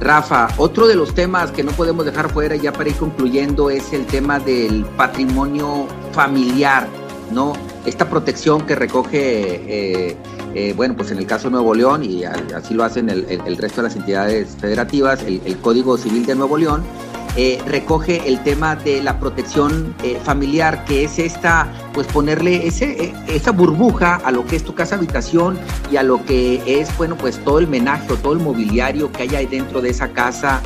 Rafa, otro de los temas que no podemos dejar fuera ya para ir concluyendo es el tema del patrimonio familiar, ¿no? Esta protección que recoge, eh, eh, bueno, pues en el caso de Nuevo León, y así lo hacen el, el, resto de las entidades federativas, el Código Civil de Nuevo León, eh, recoge el tema de la protección eh, familiar, que es esta, pues ponerle ese, eh, esa burbuja a lo que es tu casa habitación y a lo que es, bueno, pues todo el menaje o todo el mobiliario que hay ahí dentro de esa casa.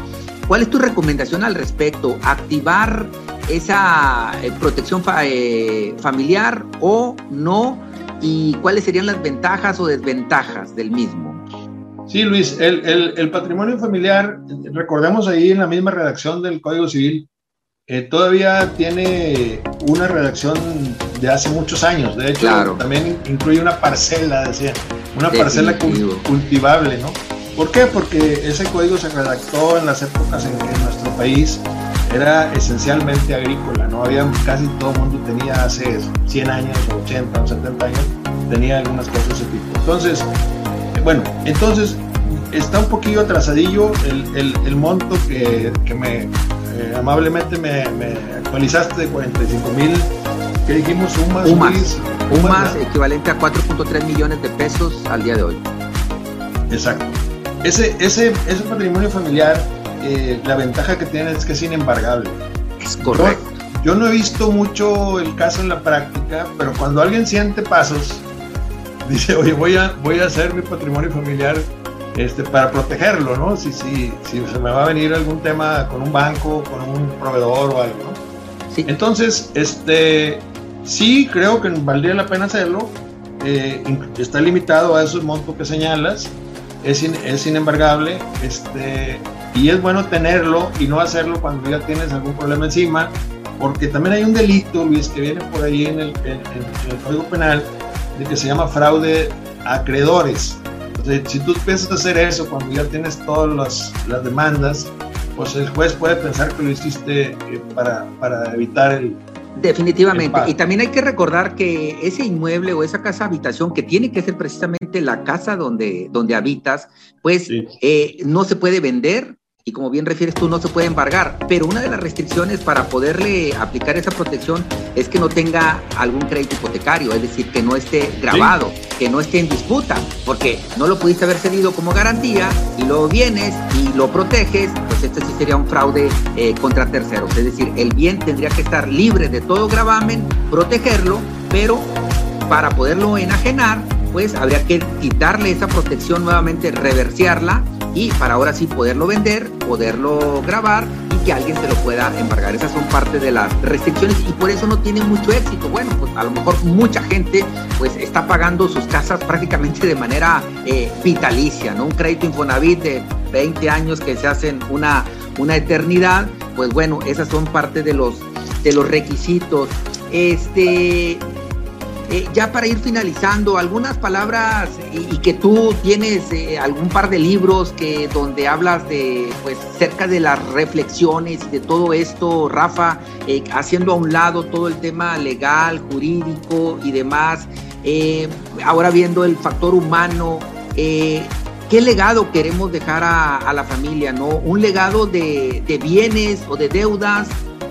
¿Cuál es tu recomendación al respecto? ¿Activar esa protección familiar o no? ¿Y cuáles serían las ventajas o desventajas del mismo? Sí, Luis, el, patrimonio familiar, recordemos ahí en la misma redacción del Código Civil, eh, todavía tiene una redacción de hace muchos años. De hecho, también incluye una parcela, decía, una parcela cultivable, ¿no? ¿Por qué? Porque ese código se redactó en las épocas en que nuestro país era esencialmente agrícola, ¿no? Había casi todo el mundo tenía hace 100 años, o 80 o 70 años, tenía algunas cosas de ese tipo. Entonces, bueno, entonces está un poquillo atrasadillo el, el, monto que, que me eh, amablemente me, actualizaste de 45 mil, que dijimos UMAS. UMAS, UMAS equivalente a 4.3 millones de pesos al día de hoy. Exacto. Ese, ese, ese patrimonio familiar, eh, la ventaja que tiene es que es inembargable. Es correcto. yo no he visto mucho el caso en la práctica, pero cuando alguien siente pasos, dice, oye, voy a, voy a hacer mi patrimonio familiar este, para protegerlo, ¿no? Si, si, si se me va a venir algún tema con un banco, con un proveedor o algo, ¿no? Sí. Entonces, este, sí creo que valdría la pena hacerlo. Eh, está limitado a esos montos que señalas, es, es inembargable, este, y es bueno tenerlo y no hacerlo cuando ya tienes algún problema encima, porque también hay un delito, Luis, que viene por ahí en el, en el Código Penal, que se llama fraude a acreedores. Entonces, si tú a hacer eso cuando ya tienes todas las, las demandas, pues el juez puede pensar que lo hiciste eh, para, para evitar el, Definitivamente. y también hay que recordar que ese inmueble o esa casa habitación, que tiene que ser precisamente la casa donde, donde habitas, pues eh, no se puede vender, y como bien refieres tú, no se puede embargar. Pero una de las restricciones para poderle aplicar esa protección es que no tenga algún crédito hipotecario, es decir, que no esté grabado, que no esté en disputa, porque no lo pudiste haber cedido como garantía y luego vienes y lo proteges, pues este sí sería un fraude eh, contra terceros. Es decir, el bien tendría que estar libre de todo gravamen, protegerlo, pero para poderlo enajenar, pues habría que quitarle esa protección nuevamente, reversearla y para ahora sí poderlo vender, poderlo grabar y que alguien se lo pueda embargar. Esas son parte de las restricciones y por eso no tiene mucho éxito. Bueno, pues a lo mejor mucha gente pues está pagando sus casas prácticamente de manera eh, vitalicia, ¿no? Un crédito Infonavit de 20 años que se hacen una, una eternidad, pues bueno, esas son parte de los, de los requisitos. Este, eh, ya para ir finalizando, algunas palabras y, que tú tienes eh, algún par de libros que donde hablas de pues cerca de las reflexiones de todo esto, Rafa, eh, haciendo a un lado todo el tema legal, jurídico y demás. ahora viendo el factor humano, ¿qué legado queremos dejar a, la familia? ¿no? Un legado de, de bienes o de deudas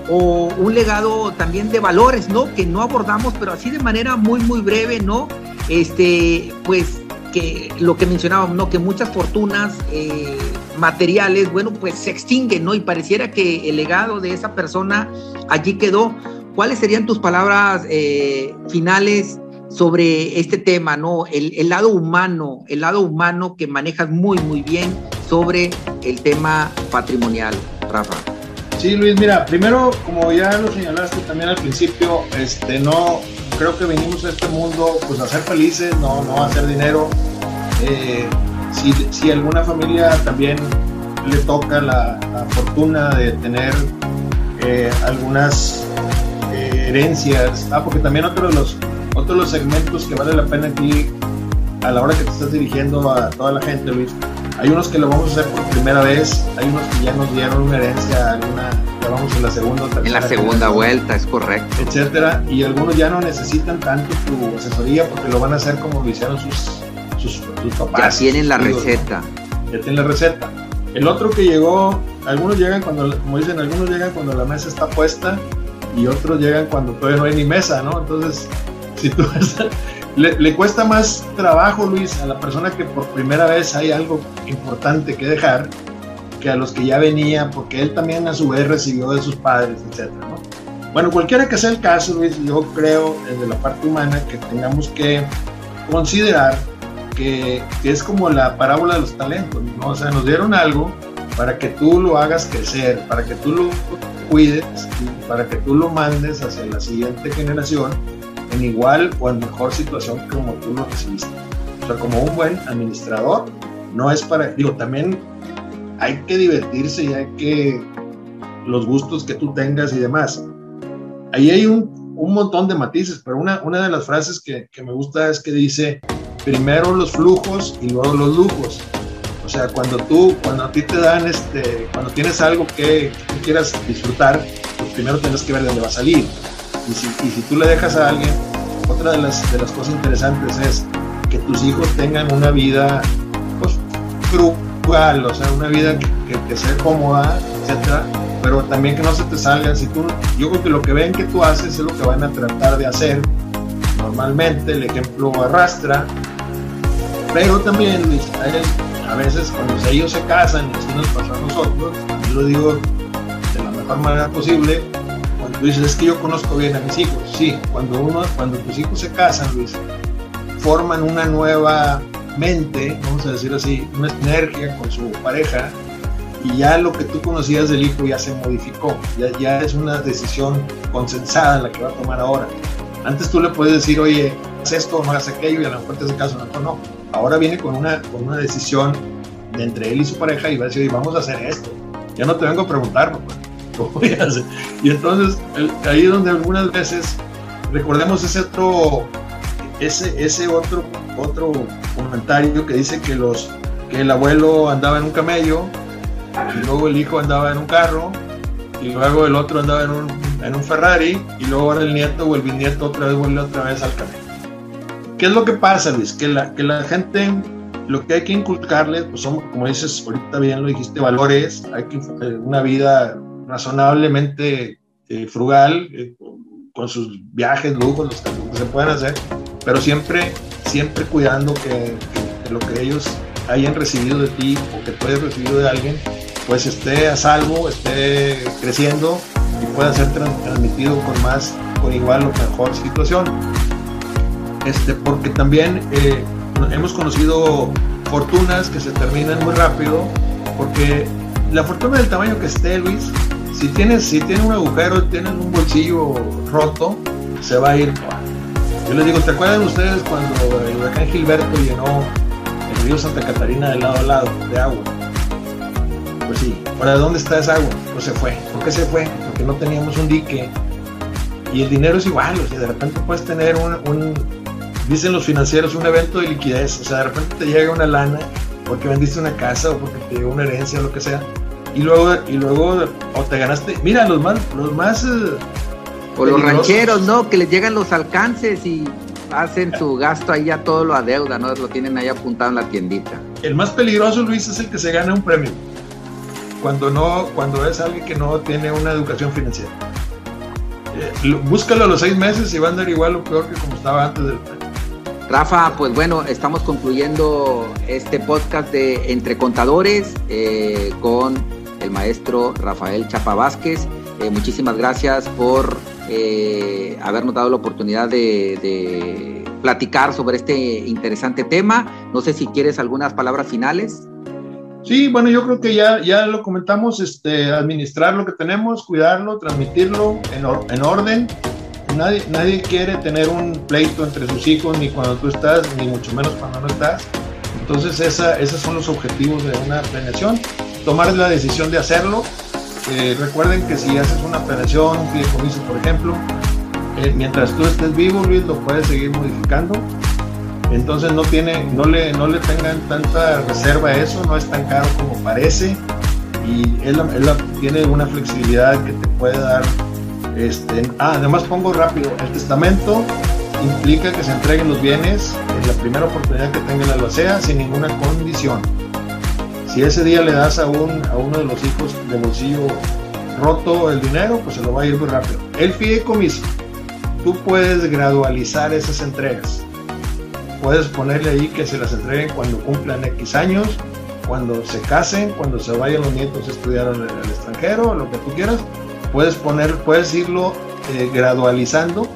o un legado también de valores, ¿no? Que no abordamos, pero así de manera muy, muy breve, ¿no? Este, pues que lo que mencionábamos, ¿no? Que muchas fortunas eh, materiales, bueno, pues se extinguen, ¿no? Y pareciera que el legado de esa persona allí quedó. ¿Cuáles serían tus palabras eh, finales sobre este tema, ¿no? El, el, lado humano, el lado humano que manejas muy, muy bien sobre el tema patrimonial, Rafa. Sí, Luis, mira, primero, como ya lo señalaste también al principio, este, no, creo que venimos a este mundo pues a ser felices, no, no a hacer dinero. Eh, si, si, alguna familia también le toca la, fortuna de tener eh, algunas eh, herencias, ah, porque también otro de los otro de los segmentos que vale la pena aquí a la hora que te estás dirigiendo a toda la gente, Luis, hay unos que lo vamos a hacer por primera vez, hay unos que ya nos dieron una herencia, alguna, ya vamos en la segunda En la segunda vuelta, es correcto. Etcétera, y algunos ya no necesitan tanto tu asesoría porque lo van a hacer como lo hicieron sus, sus, papás. Ya tienen la receta. Ya tienen la receta. El otro que llegó, algunos llegan cuando, como dicen, algunos llegan cuando la mesa está puesta y otros llegan cuando todavía no hay ni mesa, ¿no? Entonces, si tú le, cuesta más trabajo, Luis, a la persona que por primera vez hay algo importante que dejar que a los que ya venía, porque él también a su vez recibió de sus padres, etc. Bueno, cualquiera que sea el caso, Luis, yo creo desde la parte humana que tengamos que considerar que, es como la parábola de los talentos, ¿no? O sea, nos dieron algo para que tú lo hagas crecer, para que tú lo cuides para que tú lo mandes hacia la siguiente generación en igual o en mejor situación como tú lo recibiste. O sea, como un buen administrador, no es para, digo, también hay que divertirse y hay que los gustos que tú tengas y demás. Ahí hay un, un montón de matices, pero una, una de las frases que, que, me gusta es que dice, primero los flujos y luego los lujos. O sea, cuando tú, cuando a ti te dan, este, cuando tienes algo que, que quieras disfrutar, pues primero tienes que ver dónde va a salir. Y si, y si tú le dejas a alguien, otra de las, de las cosas interesantes es que tus hijos tengan una vida pues, frugal, o sea, una vida que, sea cómoda, etcétera, pero también que no se te salgan. Si tú, yo creo que lo que ven que tú haces es lo que van a tratar de hacer. Normalmente el ejemplo arrastra, pero también a veces cuando ellos se casan, y así nos pasa a nosotros, yo lo digo de la mejor manera posible, Dices, es que yo conozco bien a mis hijos. Sí, cuando, uno, cuando tus hijos se casan, Luis, forman una nueva mente, vamos a decir así, una energía con su pareja y ya lo que tú conocías del hijo ya se modificó, ya, ya es una decisión consensada la que va a tomar ahora. Antes tú le puedes decir, oye, haz esto, no hagas aquello, y a lo mejor te hace caso, no, no. Ahora viene con una, con una decisión de entre él y su pareja y va a decir, oye, vamos a hacer esto. Ya no te vengo a preguntar, papá y entonces ahí donde algunas veces recordemos ese otro, ese, ese otro, otro comentario que dice que los que el abuelo andaba en un camello y luego el hijo andaba en un carro y luego el otro andaba en un, en un Ferrari y luego ahora el nieto o el bisnieto otra vez vuelve otra vez al camello. ¿Qué es lo que pasa, Luis? Que la, que la gente, lo que hay que inculcarles, pues son, como dices, ahorita bien lo dijiste, valores, hay que una vida razonablemente eh, frugal, eh, con sus viajes, lujos, los que se puedan hacer, pero siempre, siempre cuidando que, lo que ellos hayan recibido de ti o que tú hayas recibido de alguien, pues esté a salvo, esté creciendo y pueda ser transmitido con más, con igual o mejor situación. Este, porque también eh, hemos conocido fortunas que se terminan muy rápido, porque la fortuna del tamaño que esté, Luis, si tienes, si un agujero, tienes un bolsillo roto, se va a ir. Yo les digo, ¿te acuerdan ustedes cuando el huracán Gilberto llenó el río Santa Catarina de lado a lado de agua? Pues sí. ¿Para dónde está esa agua? Pues se fue. ¿Por qué se fue? Porque no teníamos un dique. Y el dinero es igual, o sea, de repente puedes tener un, dicen los financieros, un evento de liquidez. O sea, de repente te llega una lana porque vendiste una casa o porque te llegó una herencia o lo que sea. Y luego, y luego, o te ganaste. Mira, los más, los más. Eh, o los rancheros, ¿no? Que les llegan los alcances y hacen su gasto ahí ya todo lo adeuda, ¿no? Lo tienen ahí apuntado en la tiendita. El más peligroso, Luis, es el que se gana un premio. Cuando no, cuando es alguien que no tiene una educación financiera. Eh, búscalo a los seis meses y va a andar igual o peor que como estaba antes del Rafa, pues bueno, estamos concluyendo este podcast de Entre Contadores eh, con el maestro Rafael Chapa Vázquez. Eh, muchísimas gracias por eh, habernos dado la oportunidad de, platicar sobre este interesante tema. No sé si quieres algunas palabras finales. Sí, bueno, yo creo que ya, ya lo comentamos, este, administrar lo que tenemos, cuidarlo, transmitirlo en, en orden. Nadie, nadie quiere tener un pleito entre sus hijos, ni cuando tú estás, ni mucho menos cuando no estás. Entonces, esa, esos son los objetivos de una planeación. Tomar la decisión de hacerlo, eh, recuerden que si haces una operación, un fideicomiso, por ejemplo, eh, mientras tú estés vivo, Luis, lo puedes seguir modificando. Entonces no, tiene, no, le, no le tengan tanta reserva a eso, no es tan caro como parece y él, tiene una flexibilidad que te puede dar. Este, ah, además pongo rápido, el testamento implica que se entreguen los bienes en la primera oportunidad que tenga la albacea sin ninguna condición. Si ese día le das a, un, a uno de los hijos de bolsillo roto el dinero, pues se lo va a ir muy rápido. El fideicomiso, tú puedes gradualizar esas entregas. Puedes ponerle ahí que se las entreguen cuando cumplan X años, cuando se casen, cuando se vayan los nietos a estudiar al, extranjero, lo que tú quieras. Puedes poner, puedes irlo eh, gradualizando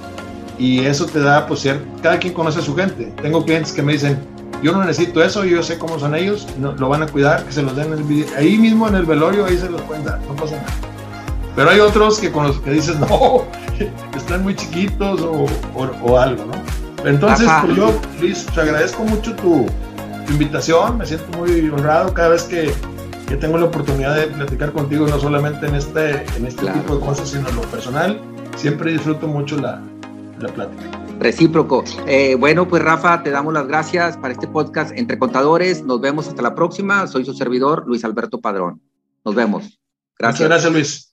y eso te da, pues, cada quien conoce a su gente. Tengo clientes que me dicen, yo no necesito eso, yo sé cómo son ellos, lo van a cuidar, que se los den ahí mismo en el velorio, ahí se los pueden dar, no pasa nada. Pero hay otros que con los que dices, no, están muy chiquitos o, algo, ¿no? Entonces, pues yo, Luis, te agradezco mucho tu, invitación, me siento muy honrado cada vez que, tengo la oportunidad de platicar contigo, no solamente en este, en este tipo de cosas, sino en lo personal. Siempre disfruto mucho la, la plática recíproco. Eh, bueno, pues Rafa, te damos las gracias para este podcast entre contadores. Nos vemos hasta la próxima. Soy su servidor, Luis Alberto Padrón. Nos vemos. Gracias. Muchas gracias, Luis.